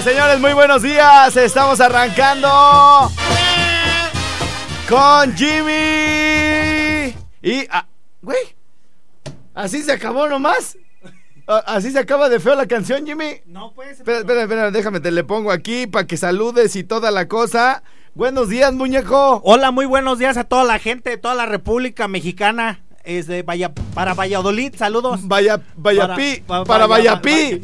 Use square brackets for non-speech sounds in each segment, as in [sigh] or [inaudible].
Señoras, señores, muy buenos días. Estamos arrancando con Jimmy. Y, ah, güey, así se acabó nomás. Ah, Así se acaba de feo la canción, Jimmy. No puede ser. Espera, espera, espera, déjame, te le pongo aquí para que saludes y toda la cosa. Buenos días, muñeco. Hola, muy buenos días a toda la gente de toda la República Mexicana. Es de Valla, para Valladolid, saludos. Vaya, Vayapí, Para- para, vaya- Vayapí,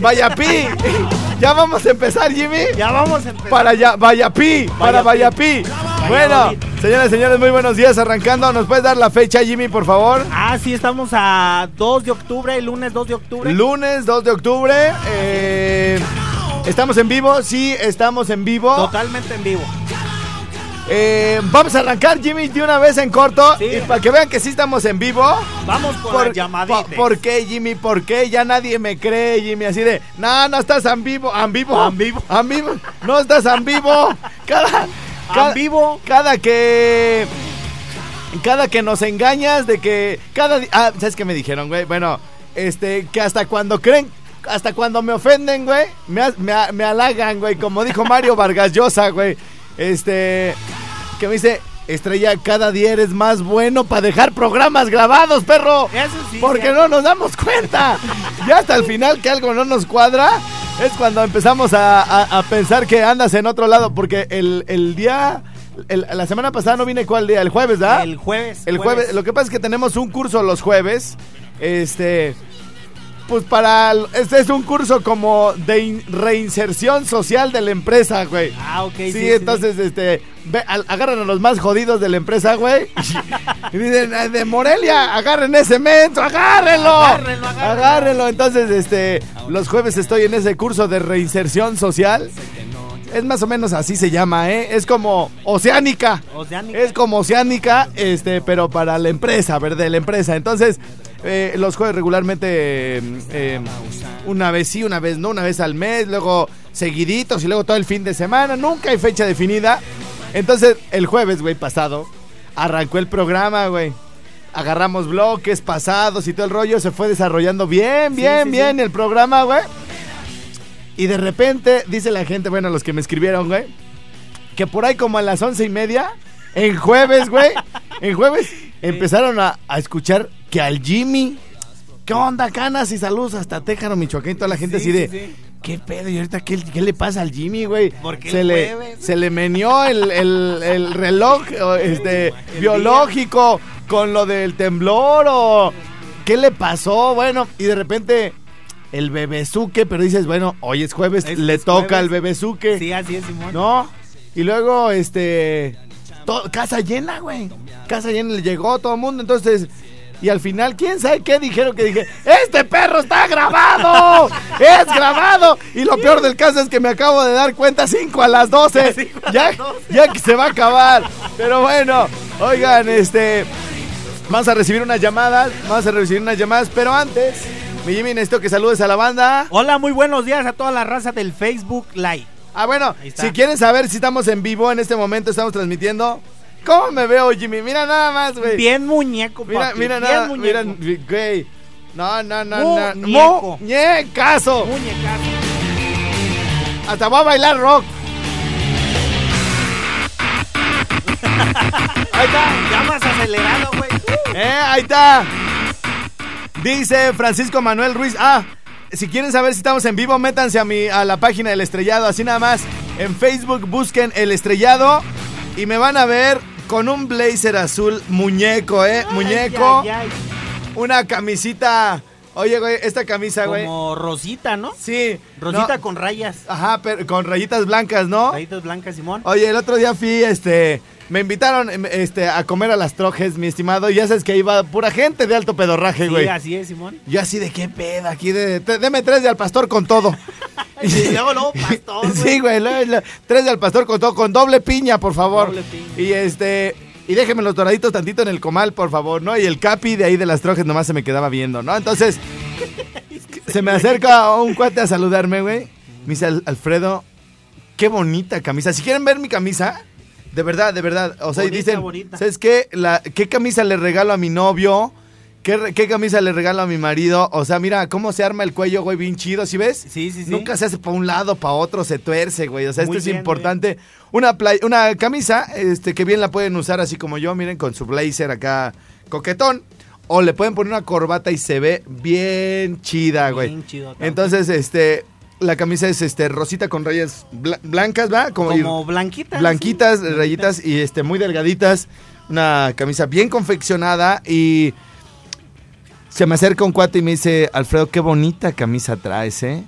Vayapí. Vayapí. [laughs] ya vamos a empezar, Jimmy. Ya vamos a empezar. Para allá, Vayapí, para. Vayapí. Bueno, señores, señores, muy buenos días. Arrancando, ¿nos puedes dar la fecha, Jimmy, por favor? Ah, sí, estamos a 2 de octubre, lunes 2 de octubre. Lunes 2 de octubre. eh, ¿Estamos en vivo? Sí, estamos en vivo. Totalmente en vivo. Eh, vamos a arrancar, Jimmy, de una vez en corto. Sí. Y para que vean que sí estamos en vivo. Vamos con Por, po- ¿Por qué, Jimmy? ¿Por qué? Ya nadie me cree, Jimmy. Así de, no, no estás en vivo. ¿En vivo? En vivo. ¿En vivo? No estás en vivo. [laughs] Cada, cada, vivo. Cada que... Cada que nos engañas de que... Cada Ah, ¿sabes qué me dijeron, güey? Bueno, este, que hasta cuando creen... Hasta cuando me ofenden, güey, me, me, me halagan, güey. Como dijo Mario Vargas Llosa, güey. Este... Que me dice... Estrella, cada día eres más bueno para dejar programas grabados, perro. Eso sí, Porque no nos damos cuenta. Ya hasta el final que algo no nos cuadra, es cuando empezamos a, a- a pensar que andas en otro lado. Porque el, el día, el- la semana pasada no vine cuál día, el jueves, ¿verdad? El jueves. El jueves. Lo que pasa es que tenemos un curso los jueves. Este. Pues para. Este es un curso como de in- reinserción social de la empresa, güey. Ah, ok. Sí, Sí, sí, entonces, este, ve- al- agarran a los más jodidos de la empresa, güey. [laughs] y dicen, "Ay, de Morelia, agarren ese menso, agárrenlo. Agárrenlo, agárrenlo. Agárrenlo. Entonces, este, los jueves estoy en ese curso de reinserción social. Es más o menos así se llama, ¿eh? Es como Oceánica. Oceánica. Es como Oceánica, este, pero para la empresa, ¿verdad? La empresa. Entonces, eh, los jueves regularmente eh, eh, una vez sí, una vez no, una vez al mes, luego seguiditos y luego todo el fin de semana. Nunca hay fecha definida. Entonces, el jueves, güey, pasado, arrancó el programa, güey. Agarramos bloques pasados y todo el rollo. Se fue desarrollando bien, Sí, bien, sí, bien sí. el programa, güey. Y de repente, dice la gente, bueno, los que me escribieron, güey, que por ahí como a las once y media, en jueves, güey, [laughs] en jueves, empezaron a, a escuchar que al Jimmy, ¿qué onda, canas? Y saludos hasta Téjano, Michoacán, y toda la gente Sí, así de, sí, sí. ¿qué pedo? ¿Y ahorita qué, qué le pasa al Jimmy, güey? Porque Se le, jueves. se le menió el, el- el reloj este, biológico con lo del temblor o... ¿Qué le pasó? Bueno, y de repente... El bebezuque, pero dices, bueno, hoy es jueves, Es- le toca jueves. el bebezuque. Sí, así es, Simón. ¿No? Y luego, este. casa llena, güey. Casa llena, le llegó todo el mundo. Entonces. Y al final, ¿quién sabe qué dijeron? Que dije, ¡Este perro está grabado! ¡Es grabado! Y lo peor del caso es que me acabo de dar cuenta 5 a las 12. [laughs] Cinco a Ya, las 12. ya que se va a acabar. Pero bueno, oigan, este. Vamos a recibir unas llamadas. Vamos a recibir unas llamadas. Pero antes, mi Jimmy, necesito que saludes a la banda. Hola, muy buenos días a toda la raza del Facebook Live. Ah, bueno, si quieren saber si estamos en vivo en este momento, estamos transmitiendo. ¿Cómo me veo, Jimmy? Mira nada más, güey. Bien muñeco, Mira, papi, mira bien nada, muñeco. mira, güey. No, no, no, no. Muñeco. Muñecazo. Muñecazo. Hasta voy a bailar rock. [laughs] Ahí está. Ya más acelerado, güey. Eh, ahí está. Dice Francisco Manuel Ruiz. Ah, si quieren saber si estamos en vivo, métanse a, mi, a la página del estrellado. Así nada más. En Facebook busquen el estrellado y me van a ver con un blazer azul muñeco, ¿eh? muñeco. Ay, ay, ay. Una camisita. Oye, güey, esta camisa, güey. Como rosita, ¿no? Sí. Rosita no, con rayas. Ajá, pero con rayitas blancas, ¿no? Rayitas blancas, Simón. Oye, el otro día fui, este, me invitaron, em, este, a comer a las trojes, mi estimado, y ya sabes que iba pura gente de alto pedorraje, Sí, güey. así es, Simón. Yo así de qué peda, aquí de, deme tres de al pastor con todo. [laughs] Y luego, luego, pastor, güey. [laughs] Sí, güey, lo- lo- tres de al pastor con todo, con doble piña, por favor. Doble piña. Y este, y déjenme los doraditos tantito en el comal, por favor, ¿no? Y el capi de ahí de las trojes nomás se me quedaba viendo, ¿no? Entonces, se me acerca un cuate a saludarme, güey. Me dice, "Al- Alfredo, qué bonita camisa. Si quieren ver mi camisa, de verdad, de verdad. O sea, Bonita, dicen, bonita. ¿sabes qué? La, ¿Qué camisa le regalo a mi novio? ¿Qué, re- ¿Qué camisa le regalo a mi marido? O sea, mira cómo se arma el cuello, güey, bien chido, ¿sí ves? Sí, sí, sí. Nunca se hace para un lado, para otro, se tuerce, güey. O sea, Muy esto es importante. Una, play- una camisa, este, que bien la pueden usar así como yo, miren, con su blazer acá coquetón. O le pueden poner una corbata y se ve bien chida, güey. Bien chidota. Entonces, este, la camisa es este rosita con rayas bla- blancas, ¿va? Como, Como blanquitas. blanquitas, sí. rayitas y este muy delgaditas. Una camisa bien confeccionada y se me acerca un cuate y me dice, Alfredo, qué bonita camisa traes, ¿eh?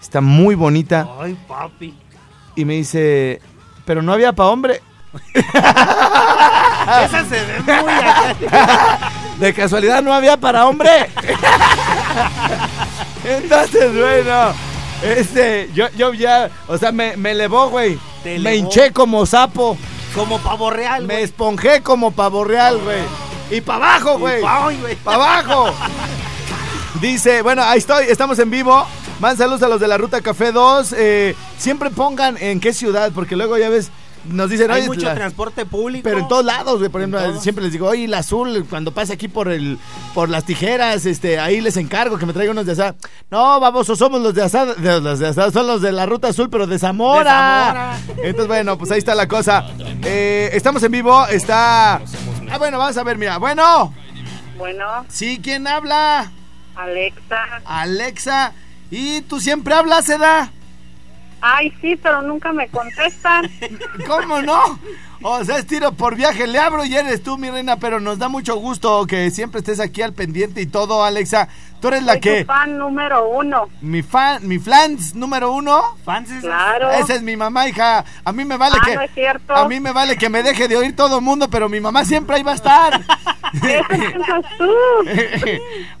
Está muy bonita. Ay, papi. Y me dice, pero no había para hombre. [laughs] Esa se ve muy acá. [laughs] De casualidad no había para hombre. [laughs] Entonces, bueno, este, yo, yo ya, o sea, me, me elevó, güey. Me elevó. hinché como sapo. Como pavo real, Me güey. esponjé como pavo real, güey. Y para abajo, güey. ¡Para abajo! Dice, bueno, ahí estoy, estamos en vivo. Man, saludos a los de la Ruta Café 2. Eh, siempre pongan en qué ciudad, porque luego ya ves, nos dicen, Hay mucho la- transporte público. pero en todos lados, güey. Por ejemplo, siempre les digo, oye, el azul, cuando pase aquí por el, por las tijeras, este, ahí les encargo que me traigan unos de asada. No, vamos, somos los de asada, de- los de asada, son los de la ruta azul, pero de Zamora. De Entonces, bueno, pues ahí está la cosa. Eh, estamos en vivo, está. Ah, bueno, vamos a ver, mira. Bueno, Bueno, sí, ¿quién habla? Alexa. Alexa. ¿Y tú siempre hablas, Eda? Ay, sí, pero nunca me contestan. [laughs] ¿Cómo no? O sea, es tiro por viaje, le abro y eres tú, mi reina, pero nos da mucho gusto que siempre estés aquí al pendiente y todo, Alexa. Tú eres la Soy que... tu fan número uno. Mi fan, mi flans número uno. Fans. Claro. Esa es mi mamá, hija. A mí me vale Ah, que... no es cierto. A mí me vale que me deje de oír todo el mundo, pero mi mamá siempre ahí va a estar. [laughs] Eso [laughs] tú.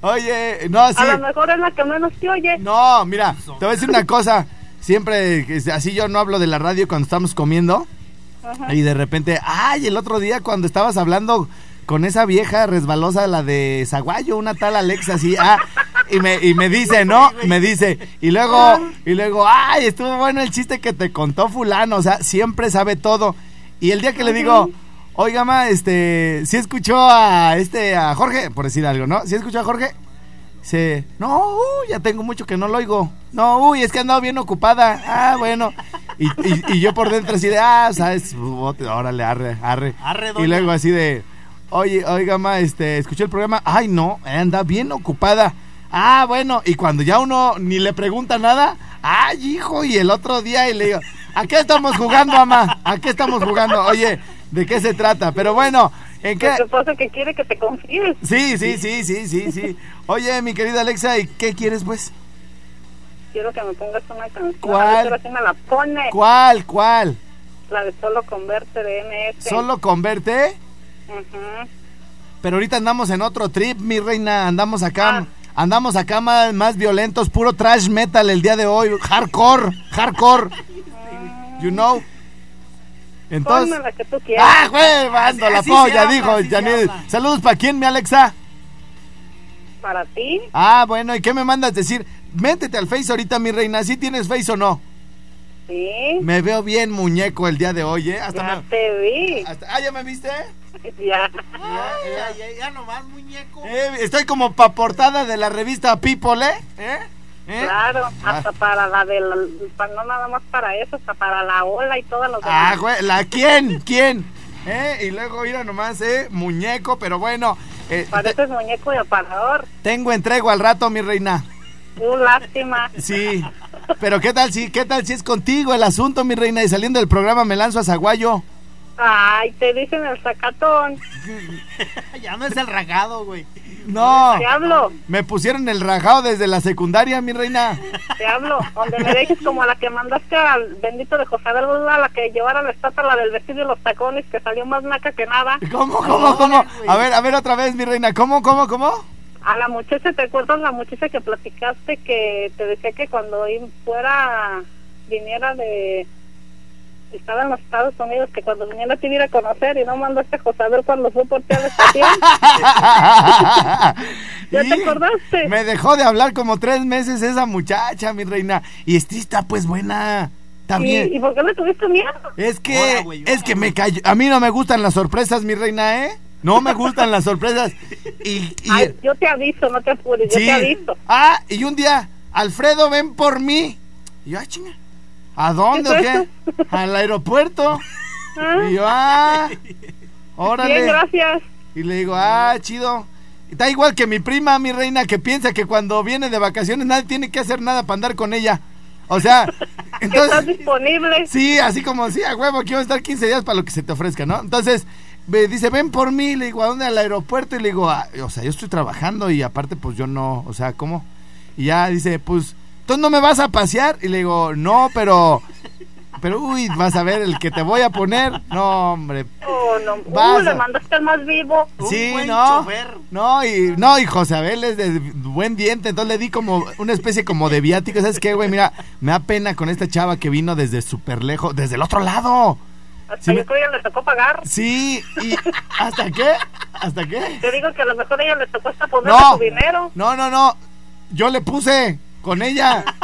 [laughs] Oye, no, sí. A lo mejor es la que menos te oye. No, mira, te voy a decir una cosa. Siempre, así yo no hablo de la radio cuando estamos comiendo. Y de repente, ay, el otro día cuando estabas hablando con esa vieja resbalosa, la de Zaguayo, una tal Alexa, así, ah, y me, y me dice, ¿no? Me dice, y luego, y luego, ay, estuvo bueno el chiste que te contó fulano, o sea, siempre sabe todo. Y el día que le digo, oiga, ma, este, ¿sí escuchó a este, a Jorge? Por decir algo, ¿no? ¿Sí escuchó a Jorge? Dice, no, ya tengo mucho que no lo oigo. No, uy, es que he andado bien ocupada. Ah, bueno. Y, y- y yo por dentro así de, ah, sabes, órale, arre, arre. Arre, y luego así de, oye, oiga, ma, este, escuché el programa. Ay, no, anda bien ocupada. Ah, bueno, y cuando ya uno ni le pregunta nada, ay, hijo, y el otro día y le digo, ¿a qué estamos jugando, ama? ¿A qué estamos jugando? Oye, ¿de qué se trata? Pero bueno, ¿en qué? Lo que pasa es que quiere que te confíes. Sí, sí, sí, sí, sí, sí. Oye, mi querida Alexa, ¿y qué quieres, pues? Quiero que me pongas una canción. ¿Cuál? Me la pone. ¿Cuál, cuál? La de Solo Converte de MS. ¿Solo converte? Ujú. Pero ahorita andamos en otro trip, mi reina. Andamos acá, Ah. andamos acá más, más violentos, puro trash metal el día de hoy. Hardcore, hardcore. You know. Entonces. Ponme la que tú quieras. ¡Ah, güey! Mando la polla, dijo habla. Saludos para quién, mi Alexa. Para ti. Ah, bueno, ¿y qué me mandas decir? Métete al Face ahorita, mi reina. ¿Sí tienes Face o no? Sí. Me veo bien muñeco el día de hoy, ¿eh? Hasta Ya me- te vi. hasta- ah, ¿ya me viste? [laughs] Ya. Ay, ay, ay, ya nomás, muñeco. Eh, estoy como pa' portada de la revista People, ¿eh? ¿Eh? ¿Eh? Claro, Ah. hasta para la de la, para- no nada más para eso, hasta para la ola y todos los Ah, demás. güey, ¿la quién? ¿Quién? ¿Eh? Y luego, mira nomás, ¿eh? Muñeco, pero bueno. Eh, Pareces muñeco de aparador. tengo entrego al rato, mi reina. Un lástima. Sí. Pero qué tal si, qué tal si es contigo el asunto, mi reina, y saliendo del programa me lanzo a Zaguayo. Ay, te dicen el sacatón. [laughs] ya no es el ragado, güey. No. Te hablo, Me pusieron el rajado desde la secundaria, mi reina. te hablo. Donde me dejes como la que mandaste al bendito de José del Lula, la que llevara la estatua, la del vestido y los tacones, que salió más naca que nada. ¿Cómo, cómo, cómo? A ver, a ver otra vez, mi reina. ¿Cómo, cómo, cómo? A la muchacha, ¿te acuerdas la muchacha que platicaste que te decía que cuando fuera, viniera de... Estaba en los Estados Unidos, que cuando viniera te iba a conocer y no mandaste a José Abel cuando fue por ti a la estación? [laughs] ¿Ya te acordaste? Me dejó de hablar como tres meses esa muchacha, mi reina. Y este está pues buena. Bien. ¿Y, ¿Y por qué le tuviste miedo? Es que, güey, es que me cayó. A mí no me gustan las sorpresas, mi reina, ¿eh? No me gustan las sorpresas. [laughs] Y, y- Ay, yo te aviso, no te apures, yo te aviso. Ah, y un día, Alfredo, ven por mí. Y yo, ah, chinga. ¿A dónde Al aeropuerto. Ah, Y yo, ah, Bien, órale. gracias. Y le digo, ah, chido. Está igual que mi prima, mi reina, que piensa que cuando viene de vacaciones nadie tiene que hacer nada para andar con ella. O sea, [laughs] Que estás entonces, disponible. sí, así como, sí, a huevo, quiero estar 15 días para lo que se te ofrezca, ¿no? Entonces, me dice, ven por mí, le digo, ¿a dónde? Al aeropuerto. Y le digo, "Ah, o sea, yo estoy trabajando y aparte, pues yo no, o sea, ¿cómo? Y ya dice, pues, ¿tú no me vas a pasear? Y le digo, no, pero, pero, uy, vas a ver el que te voy a poner. No, hombre, Oh, no. Vas Uh, le a- mandaste al más vivo. Un Sí, buen no. chofer. No, y no, y José Abel es de buen diente, entonces le di como una especie como de viático, ¿sabes qué, güey? Mira, me da pena con esta chava que vino desde súper lejos, desde el otro lado. Hasta Sí, yo me- creo que ella le tocó pagar. Sí, y ¿hasta qué? ¿Hasta qué? Te digo que a lo mejor a ella le tocó hasta ponerle No. su dinero. No, no, no. Yo le puse con ella. [laughs]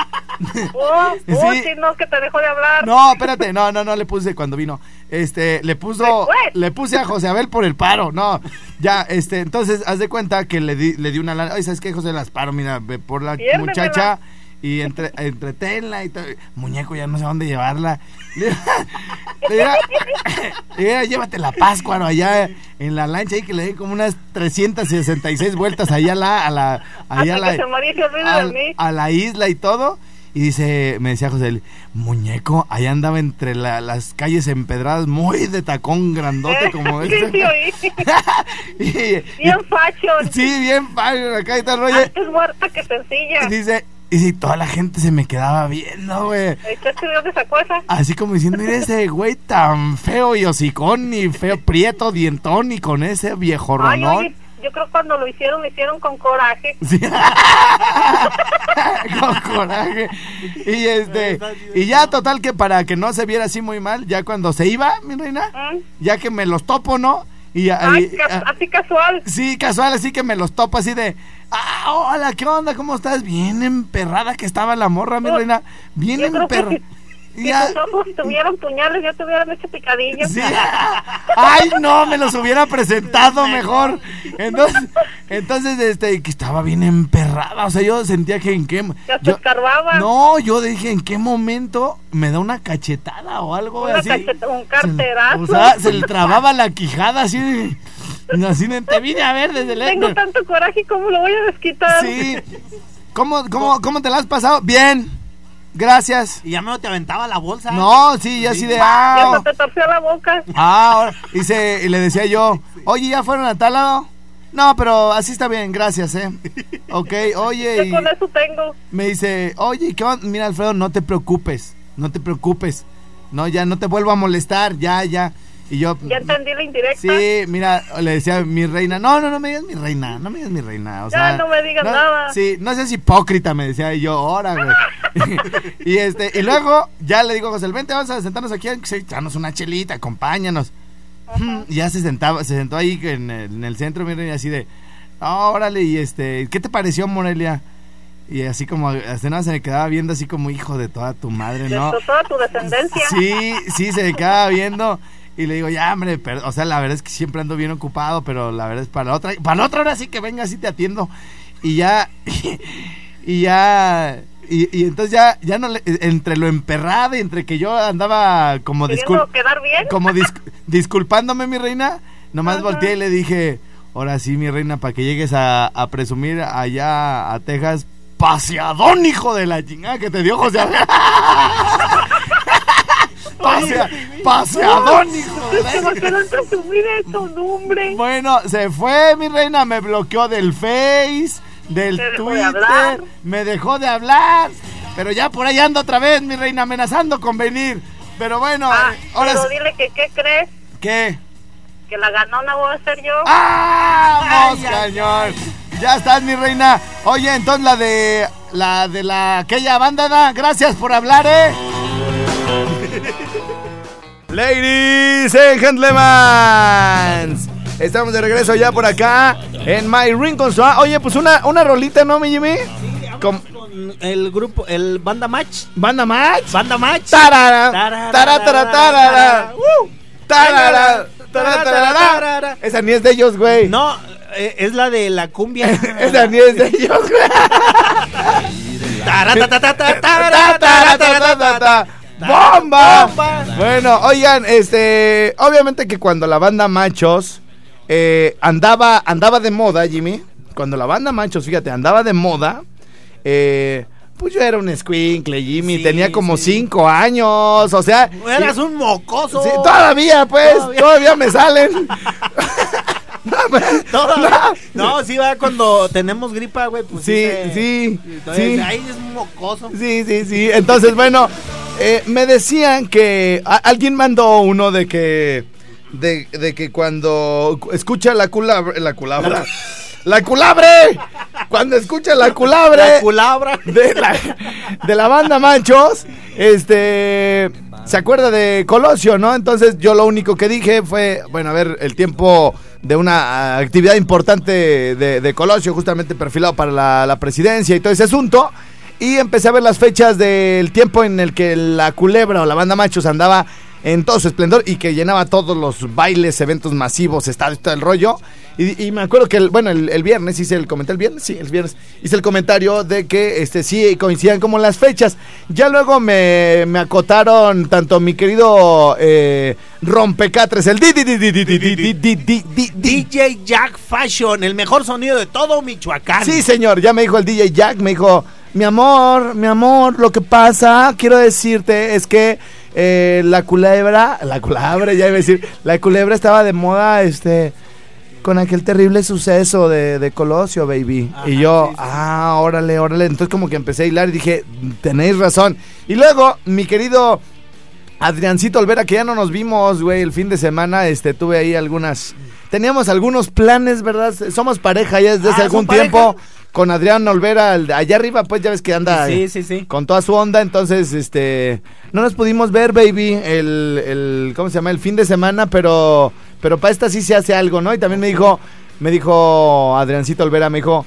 Oh, [laughs] oh, Sí. sí, no, que te dejó de hablar. No, espérate, no, no, no le puse cuando vino. Este, le puso, Después. le puse a José Abel por el paro, no. Ya, este, entonces, haz de cuenta que le di, le di una lana. Ay, ¿sabes qué, José? Las paro, mira, por la Piérdemela. muchacha y entre, entretenla y todo. Muñeco, ya no sé dónde llevarla. Le, diga, [laughs] llévate la Páscuaro allá en la lancha ahí que le di como unas 366 vueltas allá a la, a la, allá a la, a isla y todo. Y dice, me decía José, muñeco, allá andaba entre la- las calles empedradas, muy de tacón grandote [laughs] como sí, este. sí, [laughs] y, Bien facho. y- sí, bien padre acá tal rollo. Antes muerta que sencilla. Y dice, y sí, toda la gente se me quedaba viendo, güey. ¿Echaste de dónde sacó esa? Así como diciendo, mira ese güey tan feo y hocicón y feo, prieto, dientón y con ese viejo Ay, ronón. oye, yo creo que cuando lo hicieron, lo hicieron con coraje. Sí. [laughs] Con coraje. Y este, y ya total que para que no se viera así muy mal, ya cuando se iba, mi reina, ¿Mm? ya que me los topo, ¿no? Y, Ay, y- ca- ah, así casual. sí, casual, así que me los topo así de, ah, hola, ¿qué onda? ¿Cómo estás? Bien emperrada que estaba la morra, mi reina. Bien emperrada. si, ya- tus ojos tuvieran puñales, ya te hubieran hecho picadillo. Sí. [laughs] Ay, no, me los hubiera presentado mejor. Entonces, entonces este, que estaba bien emperrada. O sea, yo sentía que en qué. Que hasta yo- escarbaba. no, yo dije en qué momento me da una cachetada o algo Una así. cacheta- un Se- carterazo. o sea, se le trababa la quijada así. [laughs] Así de, te vine a ver desde Tengo lejos. tanto coraje, ¿cómo lo voy a desquitar? Sí. [laughs] ¿Cómo, cómo, ¿Cómo te la has pasado? Bien. Gracias. Y ya me te aventaba la bolsa. No, sí, ya así de. Ya Ah, hasta te torció la boca. Ah, ahora, y, se- y le decía yo, oye, ¿ya fueron a tal lado? No, pero así está bien, gracias, ¿eh? Ok, oye, Yo y con eso tengo. me dice, oye, ¿qué onda? Mira, Alfredo, no te preocupes, no te preocupes. No, ya no te vuelvo a molestar, ya, ya. Y yo, Ya entendí la indirecta. sí, mira, le decía mi reina, no, no, no me digas mi reina, no me digas mi reina. O Ya, no me digas nada. Sí, no seas hipócrita, me decía, y yo, ahora, güey. [laughs] [laughs] y este, y luego ya le digo a José, vente, vamos a sentarnos aquí, echarnos una chelita, acompáñanos. Y [laughs] ya se sentaba, se sentó ahí en el, en el centro, miren, y así de, "Ah, órale, y este, ¿qué te pareció, Morelia? Y así como, hasta nada se me quedaba viendo así como hijo de toda tu madre, De ¿no? to- toda tu descendencia. Sí, sí, se me quedaba viendo. Y le digo, ya, hombre, pero, o sea, la verdad es que siempre ando bien ocupado, pero la verdad es para la otra. Para la otra hora sí que venga, así te atiendo. Y ya, [laughs] y, ya, y, y entonces ya, ya no le, entre lo emperrado y entre que yo andaba como discul- quedar bien. como dis- [laughs] disculpándome, mi reina, nomás volteé y le dije, Ahora sí, mi reina, para que llegues a, a presumir allá a Texas. Paseadón, hijo de la chingada que te dio José [laughs] Paseadón, [laughs] hijo de la Se presumir tu nombre. Bueno, se fue mi reina, me bloqueó del Face, del Te dejó de Twitter, me dejó de hablar, pero ya por ahí ando otra vez, mi reina, amenazando con venir. Pero bueno, Ah, ahora pero dile que qué crees, ¿qué? que la ganona voy a ser yo. ¡Vamos, Ay, ay, cañón! Ya estás, mi reina. Oye, entonces la de la de la aquella banda, da, gracias por hablar, eh. [laughs] Ladies and gentlemen, estamos de regreso ya por acá en My Ring con su- Oye, pues una, una rolita, ¿no, mi Jimmy? Com- Con el grupo, el Banda Match. ¿Banda Match? Banda Match. Tarara, Tarara, tarara, tarara, tarara, tarara, tarara, tarara. Esa ni es de ellos, güey. No, eh, es la de la cumbia. [laughs] Esa ni es de [laughs] ellos, güey. ¡Bomba! Bomba. Bueno, oigan, este, obviamente que cuando la banda Machos eh, andaba, andaba de moda, Jimmy, cuando la banda Machos, fíjate, andaba de moda, eh, pues yo era un squinkle, Jimmy, Sí, tenía como sí. cinco años, o sea, Eras un mocoso. sí, todavía, pues, Todavía. todavía, me salen. [laughs] No, pues, Todavía. No, sí, va cuando tenemos gripa, güey. Pues Sí, sí, Entonces, sí. Ahí es un mocoso. Sí, sí, sí. Entonces, bueno, eh, me decían que a- alguien mandó uno de que de, de que cuando escucha la culabra, la culabra, [laughs] la culabre, cuando escucha la culabre La culabra. de la, de la banda Manchos, este, se acuerda de Colosio, ¿no? Entonces yo lo único que dije fue, bueno, a ver, el tiempo de una actividad importante de, de Colosio, justamente perfilado para la, la presidencia y todo ese asunto. Y empecé a ver las fechas del tiempo en el que la culebra o la banda Machos andaba en todo su esplendor y que llenaba todos los bailes, eventos masivos, estadios, todo el rollo. Y, me acuerdo que, el, bueno, el, viernes hice el comentario, el viernes, sí, el viernes, hice el comentario de que este sí coincidían como las fechas. Ya luego me, me acotaron tanto mi querido Rompecatres, el DJ Jack Fashion, el mejor sonido de todo Michoacán. Sí, señor, ya me dijo el DJ Jack, me dijo, mi amor, mi amor, lo que pasa, quiero decirte es que eh, la culebra, la culebra, ya iba a decir, la culebra estaba de moda, este, con aquel terrible suceso de, de Colosio, baby. Ajá, y yo, sí, sí. ah, órale, órale, entonces como que empecé a hilar y dije, tenéis razón. Y luego, mi querido... Adriancito Olvera, que ya no nos vimos, güey, el fin de semana, este, tuve ahí algunas... Teníamos algunos planes, ¿verdad? Somos pareja ya desde Ah, hace ¿son algún pareja? Con Adrián Olvera, allá arriba, pues ya ves que anda Sí, eh, sí, sí. con toda su onda, entonces, este, no nos pudimos ver, baby, el, el, ¿cómo se llama? El fin de semana, pero, pero para esta sí se hace algo, ¿no? Y también me dijo, me dijo Adriancito Olvera, me dijo,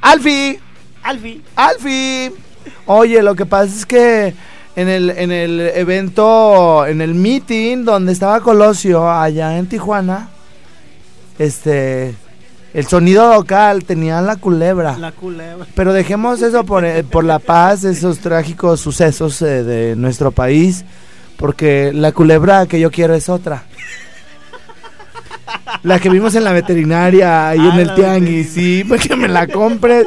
Alfi, Alfi. Alfi, oye, lo que pasa es que en el, en el evento, en el meeting donde estaba Colosio, allá en Tijuana, este, el sonido local tenía la culebra. La culebra. Pero dejemos eso por, eh, por la paz, esos trágicos sucesos eh, de nuestro país, porque la culebra que yo quiero es otra. La que vimos en la veterinaria y Ah, en el la tianguis, sí, para que me la compres.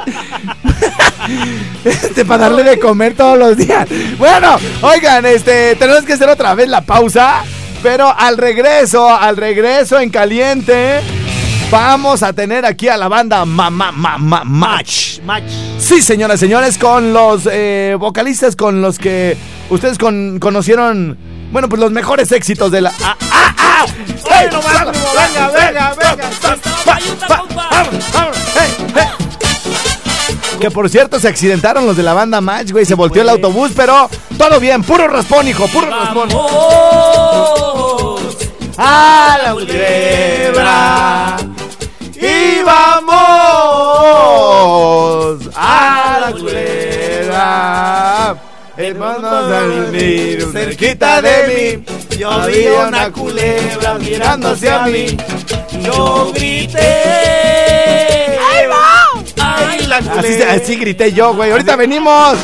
Este, para darle de comer todos los días. Bueno, oigan, este, tenemos que hacer otra vez la pausa, pero al regreso, al regreso en caliente, vamos a tener aquí a la banda Mamá Mamá Match. Match. Sí, señoras y señores, con los eh, vocalistas con los que ustedes con- conocieron, bueno, pues los mejores éxitos de la... ¡Ah, ah, ah! ¡Ey, no más, primo, venga, ven, venga, venga. Que por cierto se accidentaron los de la banda Match, güey, se volteó el autobús, pero todo bien, puro raspón, hijo, puro raspón. A la culebra y vamos a la culebra. Hermanos al vivir cerquita de mí, Yo vi una culebra mirando hacia mí. Yo grité. ¡Ay, va! ¡Ay, la Así, culebra! así grité yo, güey. Ahorita venimos.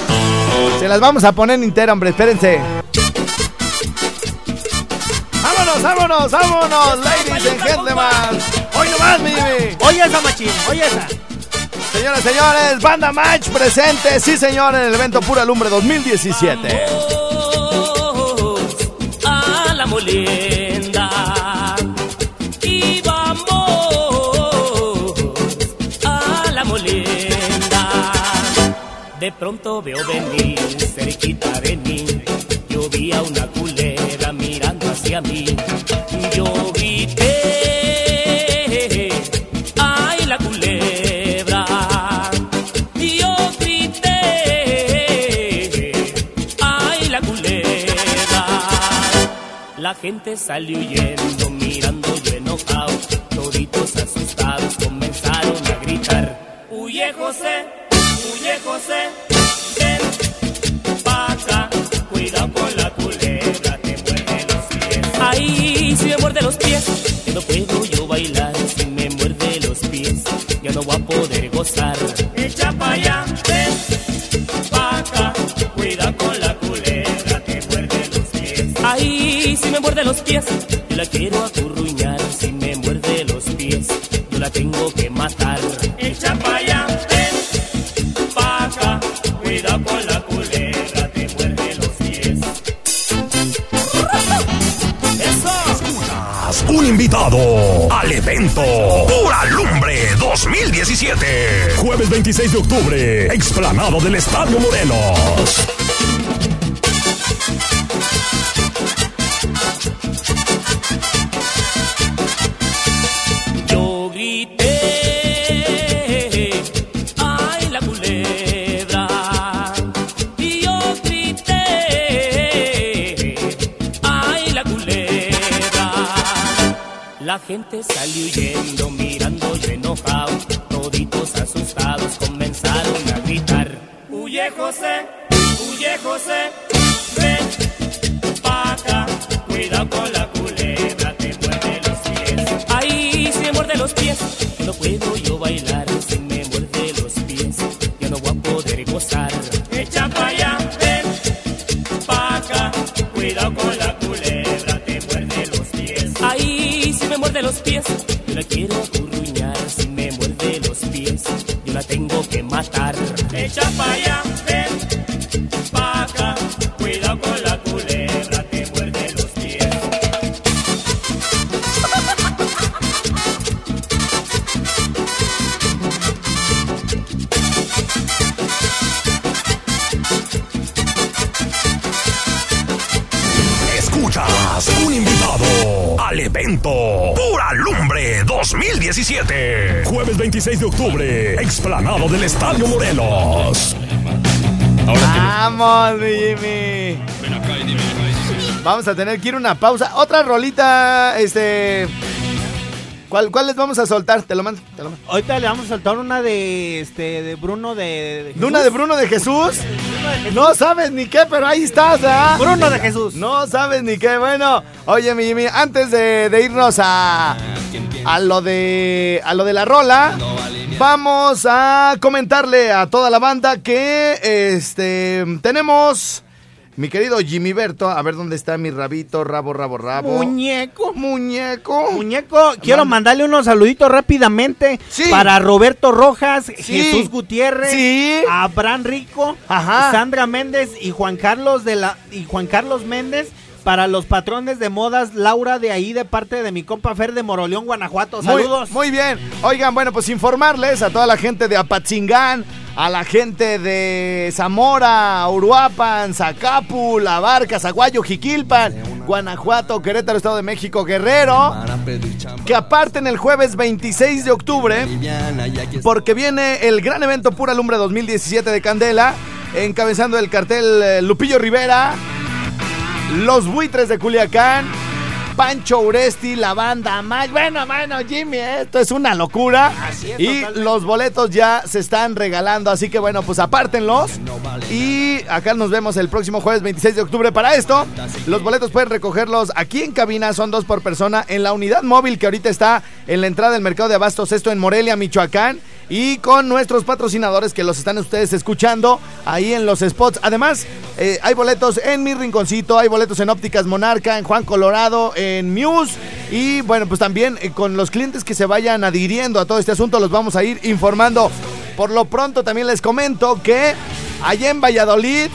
Se las vamos a poner entera, hombre. Espérense. Vámonos, vámonos, vámonos, ladies and gentlemen. Hoy nomás, mi. Oye esa machín, oye esa. Señoras, señores, Banda Match presente, sí señor, en el evento Pura Lumbre 2017. a la molienda y vamos a la molienda. De pronto veo venir cerquita de mí, yo vi a una culera mirando hacia mí y yo gente salió huyendo, mirando yo enojado. Toditos asustados comenzaron a gritar. Huye José, huye José, ven pa' acá. Cuidado con la culebra, te muerde los pies. Ay, si me muerde los pies, que no puedo yo bailar. Si me muerde los pies, ya no voy a poder gozar. Pies, yo la quiero acurruñar. Si me muerde los pies, yo la tengo que matar. Echa pa' allá, ven pa' acá. Cuidado con la culebra, te muerde los pies. ¡Eso! Un invitado al evento Pura Lumbre 2017. Jueves 26 de octubre, explanado del Estadio Morelos. Gente salió huyendo, mirando yo enojado. Toditos asustados comenzaron a gritar. Huye José, huye José, ven pa' acá. Cuidado con la culebra, te muerde los pies. Ay, si me muerde los pies, no puedo yo bailar. Los pies, yo la quiero acurruñar. Si me muerde los pies, yo la tengo que matar. Echa pa' allá, evento Pura Lumbre 2017. Jueves 26 de octubre, explanado del Estadio Morelos. Vamos, Jimmy. Vamos a tener que ir una pausa. Otra rolita, este. ¿Cuál, ¿Cuál les vamos a soltar? Te lo mando. Te lo mando. Ahorita le vamos a soltar una de este de Bruno de, ¿De una de Bruno de Jesús? No sabes ni qué, pero ahí estás, ¿ah? Bruno de Jesús. No sabes ni qué. Bueno, oye, mi Jimmy, antes de, de irnos a, a lo de a lo de la rola, vamos a comentarle a toda la banda que este tenemos mi querido Jimmy Berto, a ver dónde está mi rabito, rabo, rabo, rabo. Muñeco. Muñeco. Muñeco, quiero Manda. mandarle unos saluditos rápidamente Sí. para Roberto Rojas, Sí. Jesús Gutiérrez, Sí. Abraham Rico, Ajá. Sandra Méndez y Juan Carlos de la y Juan Carlos Méndez para los patrones de modas Laura de ahí de parte de mi compa Fer de Moroleón, Guanajuato. Muy- Saludos. Muy, bien. Oigan, bueno, pues informarles a toda la gente de Apatzingán, a la gente de Zamora, Uruapan, Zacapu, La Barca, Zaguayo, Jiquilpan, Guanajuato, Querétaro, Estado de México, Guerrero, que aparten el jueves 26 de octubre, porque viene el gran evento Pura Lumbre 2017 de Candela, encabezando el cartel eh, Lupillo Rivera, los buitres de Culiacán, Pancho Uresti, la banda Mike. Bueno, bueno, Jimmy, esto es una locura. Así es, y totalmente. los boletos ya se están regalando, así que bueno, pues apártenlos. Y acá nos vemos el próximo jueves 26 de octubre para esto. Los boletos pueden recogerlos aquí en cabina, son dos por persona, en la unidad móvil que ahorita está en la entrada del mercado de abastos, esto en Morelia, Michoacán. Y con nuestros patrocinadores que los están ustedes escuchando ahí en los spots. Además, eh, hay boletos en Mi Rinconcito, hay boletos en Ópticas Monarca, en Juan Colorado, en Muse. Y bueno, pues también eh, con los clientes que se vayan adhiriendo a todo este asunto los vamos a ir informando. Por lo pronto también les comento que allá en Valladolid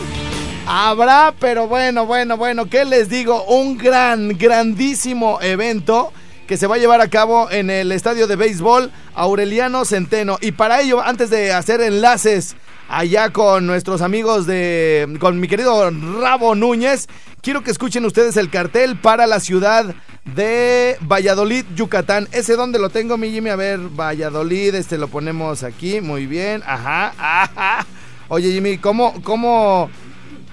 habrá, pero bueno, bueno, bueno, ¿qué les digo? Un gran, grandísimo evento que se va a llevar a cabo en el estadio de béisbol Aureliano Centeno. Y para ello, antes de hacer enlaces allá con nuestros amigos de, con mi querido Rabo Núñez, quiero que escuchen ustedes el cartel para la ciudad de Valladolid, Yucatán. ¿Ese dónde lo tengo, mi Jimmy? A ver, Valladolid, este lo ponemos aquí, muy bien, ajá, ajá. Oye, Jimmy, ¿cómo, cómo,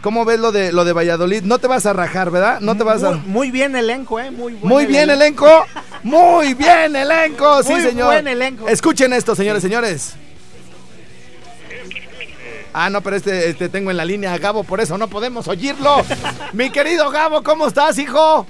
cómo ves lo de, lo de Valladolid? No te vas a rajar, ¿verdad? No te vas a... Muy, muy bien elenco, ¿eh? Muy, buen Muy bien, elenco. Muy bien, elenco. Sí, Muy señor. buen elenco. Escuchen esto, señores, señores. Ah, no, pero este, este tengo en la línea a Gabo, por eso no podemos oírlo. Mi querido Gabo, ¿cómo estás, hijo?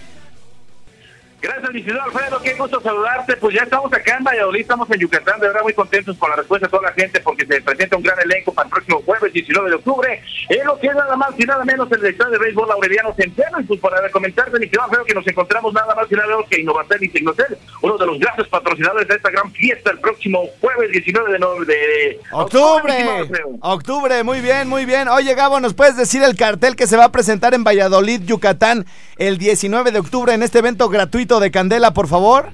Gracias, mi ciudad Alfredo, qué gusto saludarte. Pues ya estamos acá en Valladolid, estamos en Yucatán, de verdad muy contentos con la respuesta de toda la gente porque se presenta un gran elenco para el próximo jueves 19 de octubre. Es lo que es nada más y nada menos el estadio de béisbol Aureliano Centeno. Y pues para comentarte, mi ciudad Alfredo, que nos encontramos nada más y nada menos que Innovatel y Tecnotel, uno de los grandes patrocinadores de esta gran fiesta el próximo jueves 19 de, no- de Octubre. Alfredo. Octubre, muy bien, muy bien. Oye, Gabo, ¿nos puedes decir el cartel que se va a presentar en Valladolid, Yucatán, el 19 de octubre en este evento gratuito de Candela, por favor?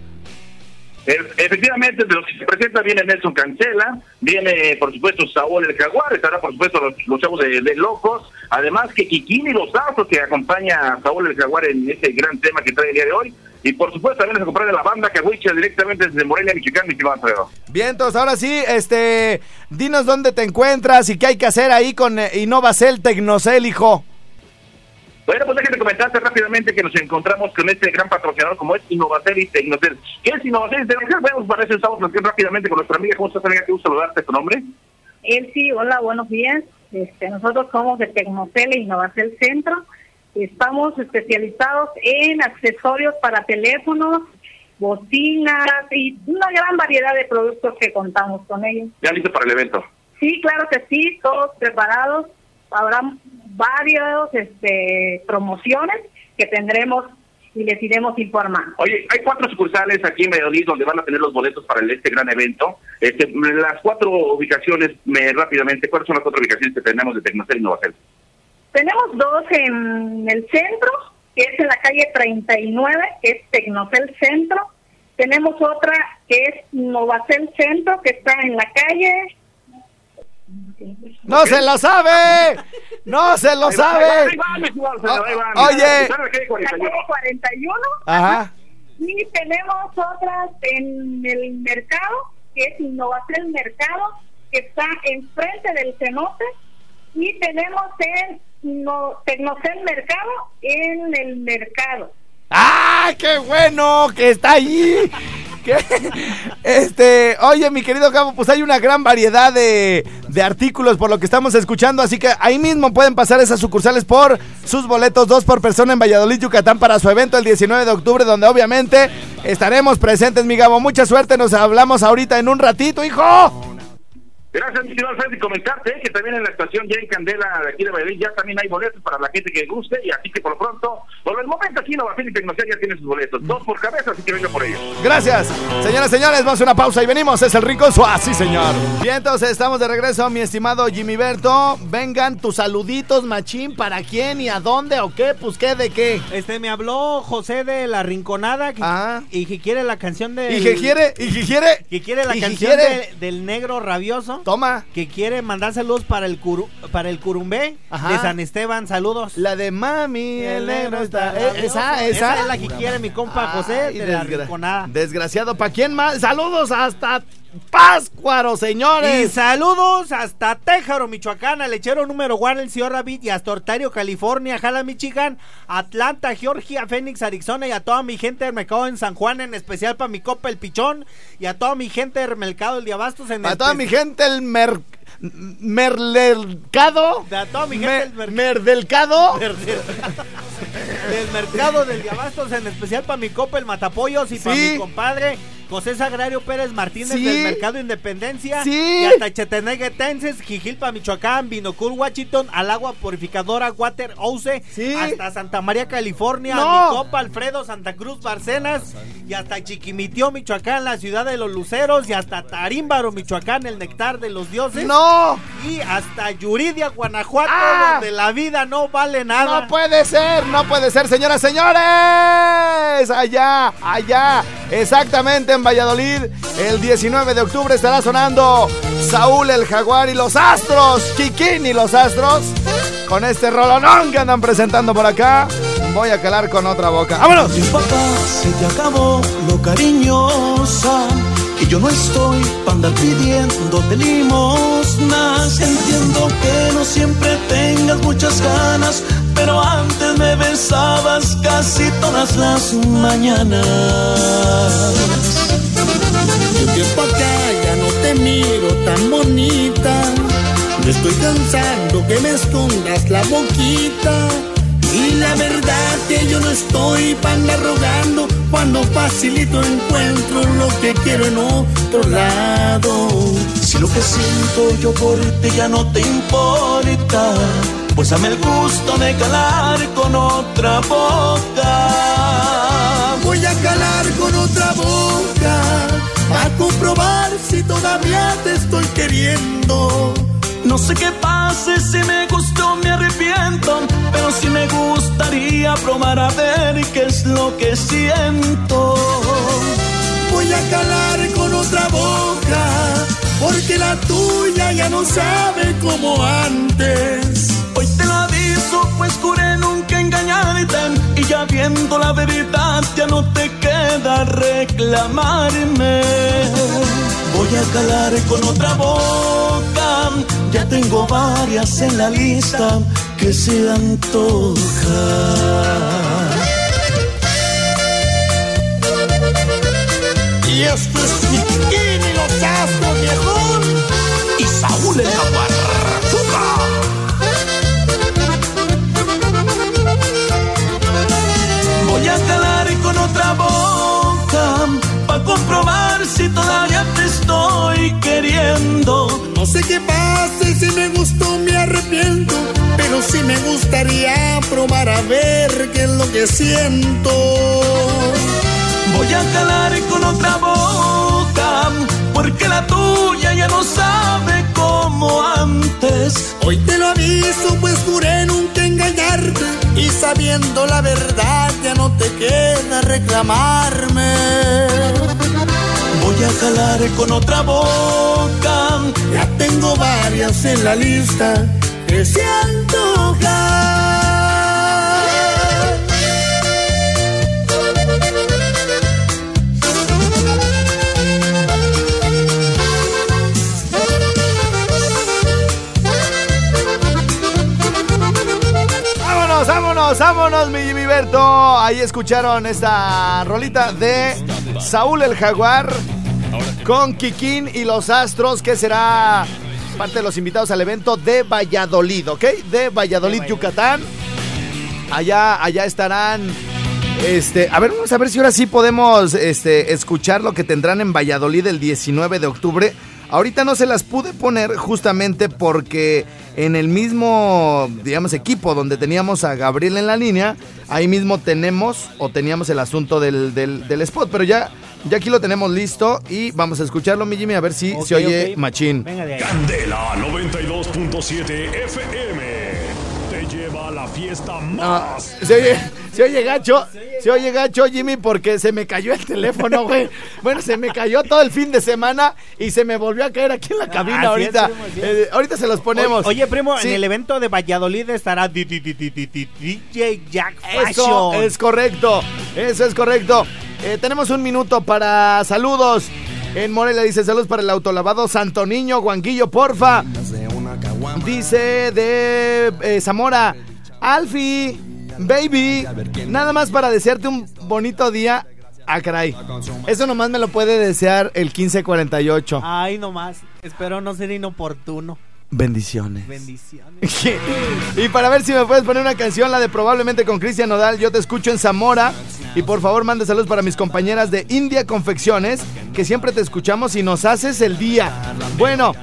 Efectivamente, de los que se presenta viene Nelson Cancela, viene por supuesto Saúl el Jaguar, estará por supuesto los, los chavos de, de Locos, además que Kikini los Astros que acompaña a Saúl el Jaguar en este gran tema que trae el día de hoy, y por supuesto también nos acompaña la banda Cahuicha directamente desde Morelia, Michoacán, mi estimado Alfredo. Bien, entonces ahora sí, este, dinos dónde te encuentras y qué hay que hacer ahí con eh, Innovacel Tecnocel, hijo. Bueno, pues déjenme comentarte rápidamente que nos encontramos con este gran patrocinador como es Innovatel y Tecnotel. ¿Qué es Innovatel y Tecnotel? Bueno, pues para eso estamos platicando rápidamente con nuestra amiga. ¿Cómo estás, amiga? Qué gusto saludarte, ¿tu nombre? Él sí, hola, buenos días. Este, nosotros somos de Tecnocel e Innovacel Centro. Estamos especializados en accesorios para teléfonos, bocinas y una gran variedad de productos que contamos con ellos. Ya listo para el evento. Sí, claro que sí, todos preparados. Habrá varios este, promociones que tendremos y les iremos informando. Oye, hay cuatro sucursales aquí en Valladolid donde van a tener los boletos para este gran evento. Este, las cuatro ubicaciones, me, rápidamente, ¿cuáles son las cuatro ubicaciones que tenemos de Tecnocel y Innovatel? Tenemos dos en el centro, que es en la calle 39, que es Tecnocel Centro. Tenemos otra que es Novacel Centro, que está en la calle. ¡No se lo sabe! ¡No se lo Ahí va, sabe! ahí va, mi estimado Alfredo, ahí va. Oye. La 41. calle 41. Ajá. Y tenemos otras en el mercado, que es Innovacel Mercado, que está enfrente del cenote. Y tenemos en no, Tecnocel Mercado en el mercado. ¡Ah, qué bueno que está allí! Este, oye, mi querido Gabo, pues hay una gran variedad de, de artículos por lo que estamos escuchando, así que ahí mismo pueden pasar esas sucursales por sus boletos, dos por persona en Valladolid, Yucatán, para su evento el 19 de octubre, donde obviamente estaremos presentes, mi Gabo. Mucha suerte, nos hablamos ahorita en un ratito, hijo. Gracias, mi estimado Alfredo, y comentarte eh, que también en la estación ya en Candela de aquí de Valladolid ya también hay boletos para la gente que guste, y así que por lo pronto, por el momento aquí Innovatel y Tecnocel ya tiene sus boletos, dos por cabeza, así que venga por ellos. Gracias. Señoras y señores, vamos a una pausa y venimos. Es el Rincón Suárez, sí, señor. Bien, entonces estamos de regreso, mi estimado Jimmy Berto. Vengan tus saluditos, machín. ¿Para quién y a dónde o qué? Pues qué de qué. Este, me habló José de La Rinconada que- Ah. y que quiere la canción de... ¿Y qué quiere? ¿Y qué quiere? Que quiere la ¿Y qué canción quiere? de- del negro rabioso. Toma. Que quiere mandar saludos para el curu- para el curumbé Ajá. de San Esteban. Saludos. La de mami, el negro está. eh, rabioso. esa, esa. es la que quiere mi compa José Ay, de La desgra- Rinconada. Desgraciado. ¿Para quién más? Saludos hasta Páscuaro, Y señores. saludos hasta Téjaro, Michoacán, al lechero número one, el señor David, y hasta Ontario, California, Jala, Michigan, Atlanta, Georgia, Phoenix, Arizona, y a toda mi gente del mercado en San Juan, en especial para mi copa El Pichón, y a toda mi gente del mercado El Diabastos, en A toda mi gente, el mer. Merlercado. De a toda mi gente Mer- del mercado. Merdelcado. [laughs] del mercado del Diabastos, en especial para mi copa el Matapollos y para Sí. mi compadre José Sagrario Pérez Martínez Sí. del Mercado Independencia. Sí. Y hasta Cheteneguetenses, Jijilpa, Michoacán, Binocur, Washington, al agua purificadora Water House. Sí. Hasta Santa María, California, No. Alfredo, Santa Cruz, Barcenas. Y hasta Chiquimitió, Michoacán, la ciudad de los luceros. Y hasta Tarímbaro, Michoacán, el nectar de los dioses. ¡No! Y hasta Yuridia, Guanajuato, Ah. donde la vida no vale nada. No puede ser, no puede ser, señoras, señores. Allá, allá, exactamente Valladolid, el 19 de octubre estará sonando Saúl el Jaguar y los Astros, Kikín y los Astros. Con este rolonón que andan presentando por acá, voy a calar con otra boca. ¡Vámonos! Papá, se te acabó lo cariñosa y yo no estoy para andar pidiéndote limosnas. Entiendo que no siempre tengas muchas ganas, pero antes me besabas casi todas las mañanas. De un tiempo acá ya no te miro tan bonita. Me estoy cansando que me escondas la boquita. Y la verdad que yo no estoy para andar rogando cuando facilito encuentro lo que quiero en otro lado. Si lo que siento yo por ti ya no te importa, pues dame el gusto de calar con otra boca. Voy a calar con otra boca a comprobar si todavía te estoy queriendo. No sé qué pase, si me gustó me arrepiento, pero si me gustaría probar a ver qué es lo que siento. Voy a calar con otra boca, porque la tuya ya no sabe como antes. Pues juré nunca engañarte, y ya viendo la verdad ya no te queda reclamarme. Voy a calar con otra boca, ya tengo varias en la lista que se antojan. Siento. Voy a calar con otra boca porque la tuya ya no sabe como antes. Hoy te lo aviso, pues juré nunca engañarte y sabiendo la verdad ya no te queda reclamarme. Voy a calar con otra boca. Ya tengo varias en la lista que se antojan. Vámonos, mi Jimmy Berto. Ahí escucharon esta rolita de Saúl el Jaguar con Kikín y los Astros, que será parte de los invitados al evento de Valladolid, ¿ok? De Valladolid, Yucatán. Allá, allá estarán. Este, a ver, vamos a ver si ahora sí podemos este, escuchar lo que tendrán en Valladolid el 19 de octubre. Ahorita no se las pude poner justamente porque en el mismo, digamos, equipo donde teníamos a Gabriel en la línea, ahí mismo tenemos o teníamos el asunto del, del- del spot, pero ya, ya aquí lo tenemos listo y vamos a escucharlo, mi Jimmy, a ver si se oye ok. machín. Venga de ahí. Candela 92.7 FM te lleva a la fiesta Ah, más. se oye, se oye gacho, se oye gacho, Jimmy, porque se me cayó el teléfono, [laughs] güey. Bueno, se me cayó todo el fin de semana y se me volvió a caer aquí en la cabina Así es, ahorita. primo. Eh, ahorita se los ponemos. Oye, primo, Sí. en el evento de Valladolid estará DJ Jack Eso Fashion. es correcto, eso es correcto. Eh, tenemos un minuto para saludos. En Morelia dice saludos para el autolavado Santo Niño, Guanguillo, porfa. Dice de eh, Zamora, Alfi, baby, nada más para desearte un bonito día. Ah, caray. Eso nomás me lo puede desear el 1548. Ay, nomás. Espero no ser inoportuno. Bendiciones. Bendiciones. [laughs] y para ver si me puedes poner una canción, la de probablemente con Cristian Nodal, yo te escucho en Zamora. Y por favor, mande saludos para mis compañeras de India Confecciones que siempre te escuchamos y nos haces el día. Bueno,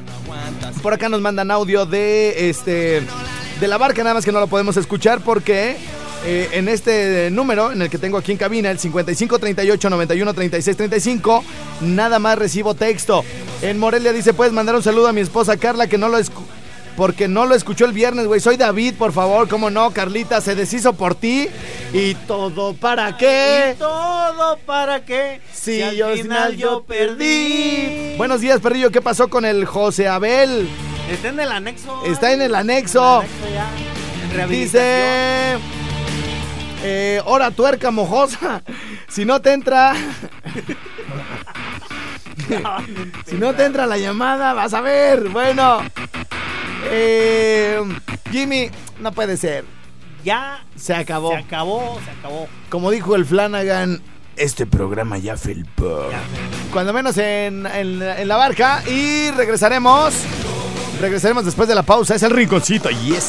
por acá nos mandan audio de este de la barca, nada más que no lo podemos escuchar porque eh, en este número, en el que tengo aquí en cabina, el 5538 91 36 35, nada más recibo texto. En Morelia dice, puedes mandar un saludo a mi esposa Carla que no lo escu- porque no lo escuchó el viernes, güey. Soy David, por favor, cómo no, Carlita, se deshizo por ti. ¿Y todo para qué? ¿Y todo para qué? Si al yo al final yo perdí. Buenos días, perrillo. ¿Qué pasó con el José Abel? Está en el anexo. Está en el anexo. En el anexo ya. En rehabilitación. Dice. Eh, hora tuerca mojosa. [laughs] Si no te entra. [laughs] si no te entra la llamada, vas a ver. Bueno. Eh, Jimmy, no puede ser. Ya Se acabó. se acabó, se acabó. Como dijo el Flanagan, este programa ya felpó. Cuando menos en, en- en la barca. Y regresaremos. Regresaremos después de la pausa. Es el rinconcito. Yes.